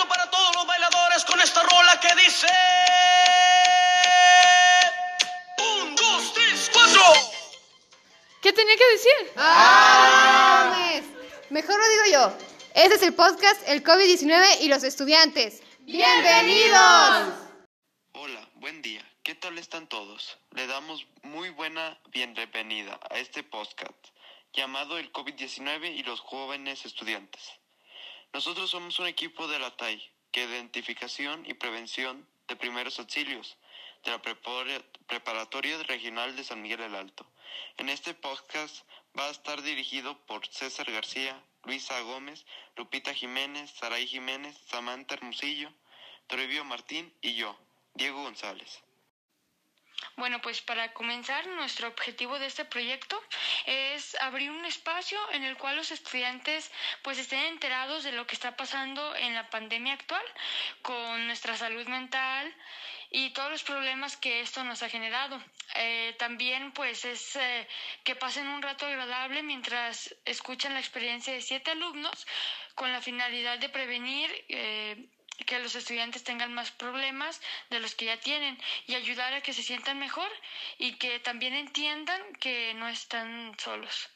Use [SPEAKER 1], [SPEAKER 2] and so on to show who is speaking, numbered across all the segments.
[SPEAKER 1] bailando para todos los bailadores con esta rola que dice... Un, dos, tres, cuatro.
[SPEAKER 2] ¿Qué tenía que decir?
[SPEAKER 3] ¡Ah! Mejor lo digo yo. Este es el podcast El COVID-19 y los estudiantes. ¡Bienvenidos!
[SPEAKER 4] Hola, buen día. ¿Qué tal están todos? Le damos muy buena bienvenida a este podcast llamado El COVID-19 y los jóvenes estudiantes. Nosotros somos un equipo de la TAI, que identificación y prevención de primeros auxilios de la Prepara- Preparatoria Regional de San Miguel el Alto. En este podcast va a estar dirigido por César García, Luisa Gómez, Lupita Jiménez, Saray Jiménez, Samantha Hermosillo, Toribio Martín y yo, Diego González.
[SPEAKER 5] Bueno, pues para comenzar, nuestro objetivo de este proyecto es abrir un espacio en el cual los estudiantes pues estén enterados de lo que está pasando en la pandemia actual con nuestra salud mental y todos los problemas que esto nos ha generado. Eh, también pues es eh, que pasen un rato agradable mientras escuchan la experiencia de siete alumnos con la finalidad de prevenir eh, que los estudiantes tengan más problemas de los que ya tienen y ayudar a que se sientan mejor y que también entiendan que no están solos.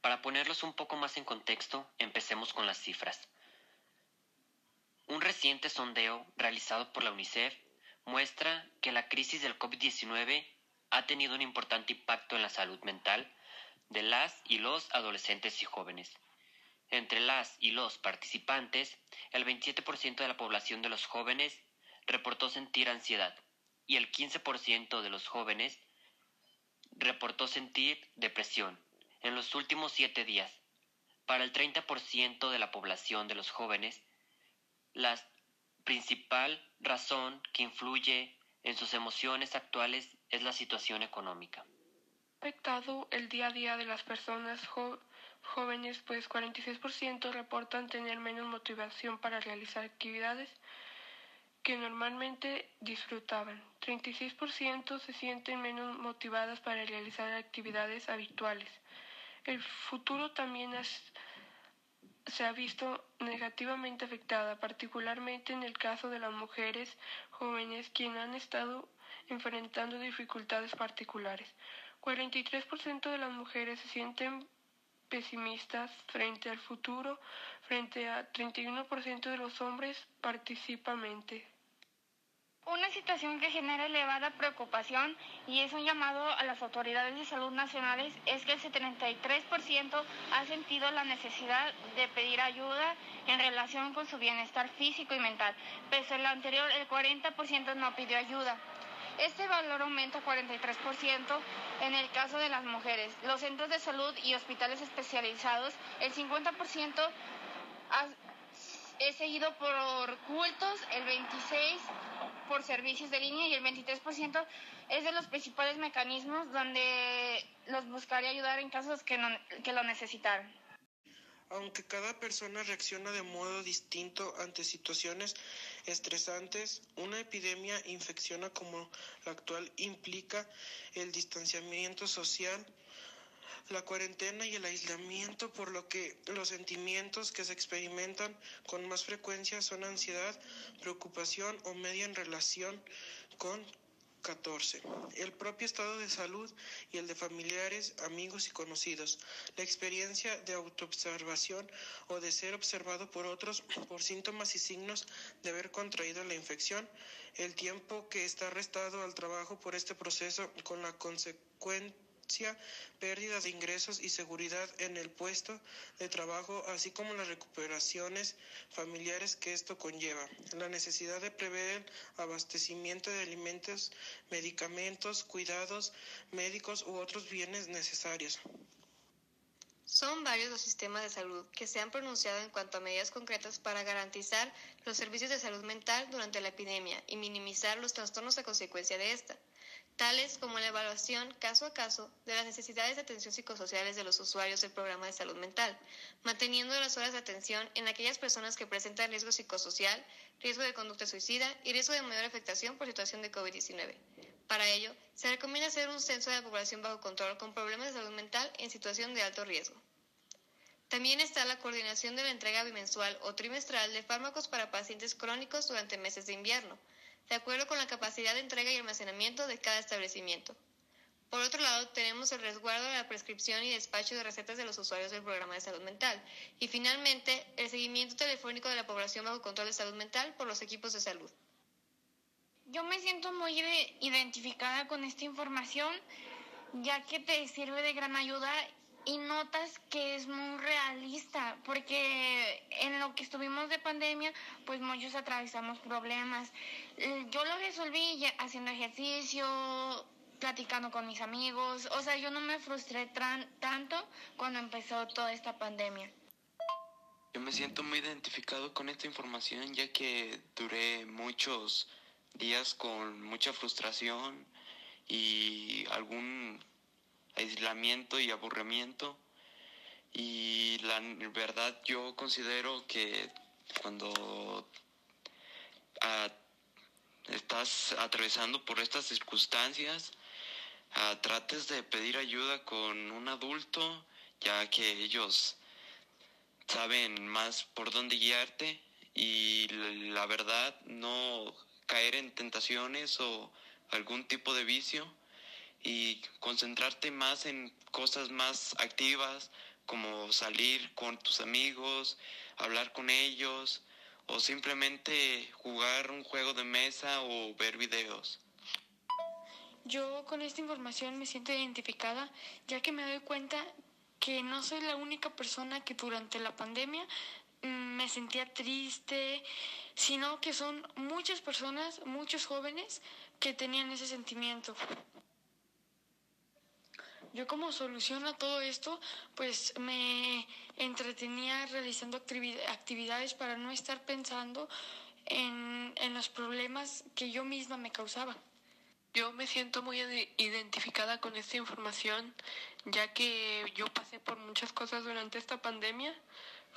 [SPEAKER 6] Para ponerlos un poco más en contexto, empecemos con las cifras. Un reciente sondeo realizado por la UNICEF muestra que la crisis del COVID-19 ha tenido un importante impacto en la salud mental de las y los adolescentes y jóvenes. Entre las y los participantes, el 27% de la población de los jóvenes reportó sentir ansiedad y el 15% de los jóvenes reportó sentir depresión en los últimos siete días. Para el 30% de la población de los jóvenes, la principal razón que influye en sus emociones actuales es la situación económica.
[SPEAKER 7] afectado el día a día de las personas jo- jóvenes, pues 46% reportan tener menos motivación para realizar actividades que normalmente disfrutaban. 36% se sienten menos motivadas para realizar actividades habituales. El futuro también se ha visto negativamente afectada, particularmente en el caso de las mujeres jóvenes quienes han estado enfrentando dificultades particulares. 43% de las mujeres se sienten pesimistas frente al futuro, frente a 31% de los hombres participamente.
[SPEAKER 8] Una situación que genera elevada preocupación y es un llamado a las autoridades de salud nacionales es que el 73% ha sentido la necesidad de pedir ayuda en relación con su bienestar físico y mental. Pese a lo anterior, el 40% no pidió ayuda. Este valor aumenta 43% en el caso de las mujeres. Los centros de salud y hospitales especializados, el 50% ha- es seguido por cultos, el 26% por servicios de línea y el 23% es de los principales mecanismos donde los buscaría ayudar en casos que, no- que lo necesitaran.
[SPEAKER 9] Aunque cada persona reacciona de modo distinto ante situaciones estresantes, una epidemia infecciona como la actual implica el distanciamiento social, la cuarentena y el aislamiento, por lo que los sentimientos que se experimentan con más frecuencia son ansiedad, preocupación o media en relación con 14. El propio estado de salud y el de familiares, amigos y conocidos. La experiencia de autoobservación o de ser observado por otros por síntomas y signos de haber contraído la infección. El tiempo que está restado al trabajo por este proceso con la consecuencia pérdida de ingresos y seguridad en el puesto de trabajo, así como las recuperaciones familiares que esto conlleva, la necesidad de prever el abastecimiento de alimentos, medicamentos, cuidados médicos u otros bienes necesarios.
[SPEAKER 3] Son varios los sistemas de salud que se han pronunciado en cuanto a medidas concretas para garantizar los servicios de salud mental durante la epidemia y minimizar los trastornos a consecuencia de esta, tales como la evaluación caso a caso de las necesidades de atención psicosociales de los usuarios del programa de salud mental, manteniendo las horas de atención en aquellas personas que presentan riesgo psicosocial, riesgo de conducta suicida y riesgo de mayor afectación por situación de COVID-19. Para ello, se recomienda hacer un censo de la población bajo control con problemas de salud mental en situación de alto riesgo. También está la coordinación de la entrega bimensual o trimestral de fármacos para pacientes crónicos durante meses de invierno, de acuerdo con la capacidad de entrega y almacenamiento de cada establecimiento. Por otro lado, tenemos el resguardo de la prescripción y despacho de recetas de los usuarios del programa de salud mental. Y finalmente, el seguimiento telefónico de la población bajo control de salud mental por los equipos de salud.
[SPEAKER 8] Yo me siento muy identificada con esta información, ya que te sirve de gran ayuda y notas que es muy realista, porque en lo que estuvimos de pandemia, pues muchos atravesamos problemas. Yo lo resolví haciendo ejercicio, platicando con mis amigos, o sea, yo no me frustré tanto cuando empezó toda esta pandemia.
[SPEAKER 4] Yo me siento muy identificado con esta información ya que duré muchos días con mucha frustración y algún aislamiento y aburrimiento. Y la verdad yo considero que cuando ah, estás atravesando por estas circunstancias, ah, trates de pedir ayuda con un adulto, ya que ellos saben más por dónde guiarte y la verdad no caer en tentaciones o algún tipo de vicio y concentrarte más en cosas más activas como salir con tus amigos, hablar con ellos o simplemente jugar un juego de mesa o ver videos.
[SPEAKER 5] Yo con esta información me siento identificada ya que me doy cuenta que no soy la única persona que durante la pandemia mm, me sentía triste, sino que son muchas personas, muchos jóvenes que tenían ese sentimiento. Yo como solución a todo esto, pues me entretenía realizando actividades para no estar pensando en, en los problemas que yo misma me causaba.
[SPEAKER 7] Yo me siento muy identificada con esta información, ya que yo pasé por muchas cosas durante esta pandemia.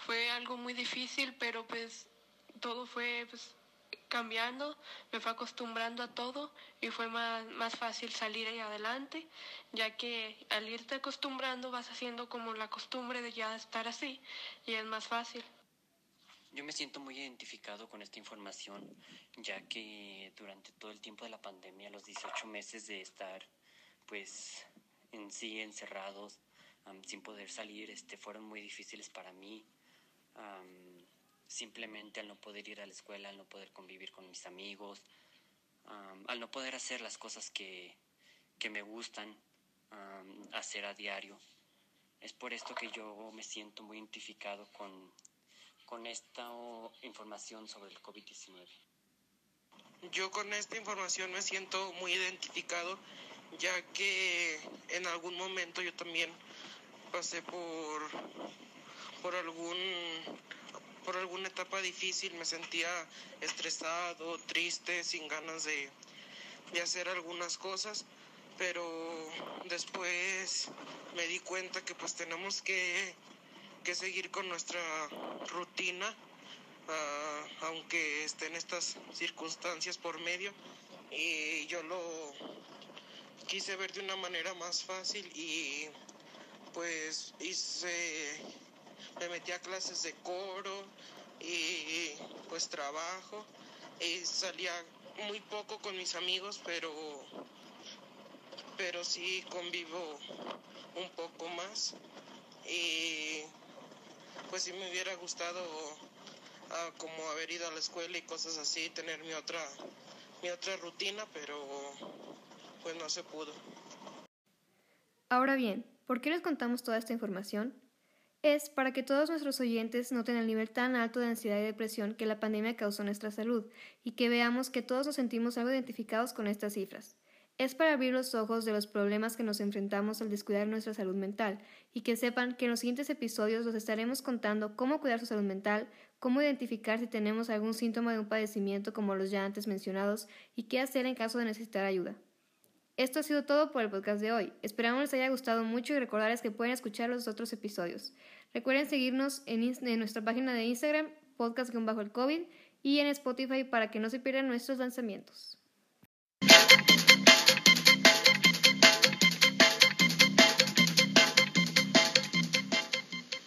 [SPEAKER 7] Fue algo muy difícil, pero pues todo fue pues, cambiando, me fue acostumbrando a todo y fue más, más fácil salir ahí adelante, ya que al irte acostumbrando vas haciendo como la costumbre de ya estar así y es más fácil.
[SPEAKER 6] Yo me siento muy identificado con esta información, ya que durante todo el tiempo de la pandemia, los 18 meses de estar pues en sí encerrados, sin poder salir, este, fueron muy difíciles para mí simplemente al no poder ir a la escuela, al no poder convivir con mis amigos, al no poder hacer las cosas que, que me gustan hacer a diario. Es por esto que yo me siento muy identificado con, con esta información sobre el COVID-19.
[SPEAKER 9] Yo con esta información me siento muy identificado, ya que en algún momento yo también pasé por, por algún por alguna etapa difícil, me sentía estresado, triste, sin ganas de, hacer algunas cosas, pero después me di cuenta que pues tenemos que, seguir con nuestra rutina, ah, aunque estén estas circunstancias por medio, y yo lo quise ver de una manera más fácil y pues hice me metí a clases de coro y pues trabajo y salía muy poco con mis amigos, pero pero sí convivo un poco más y pues sí me hubiera gustado ah, como haber ido a la escuela y cosas así, tener mi otra mi otra rutina, pero pues no se pudo.
[SPEAKER 2] Ahora bien, ¿por qué les contamos toda esta información? Es para que todos nuestros oyentes noten el nivel tan alto de ansiedad y depresión que la pandemia causó en nuestra salud y que veamos que todos nos sentimos algo identificados con estas cifras. Es para abrir los ojos de los problemas que nos enfrentamos al descuidar nuestra salud mental y que sepan que en los siguientes episodios los estaremos contando cómo cuidar su salud mental, cómo identificar si tenemos algún síntoma de un padecimiento como los ya antes mencionados y qué hacer en caso de necesitar ayuda. Esto ha sido todo por el podcast de hoy. Esperamos les haya gustado mucho y recordarles que pueden escuchar los otros episodios. Recuerden seguirnos en, nuestra página de Instagram, podcast bajo el COVID, y en Spotify para que no se pierdan nuestros lanzamientos.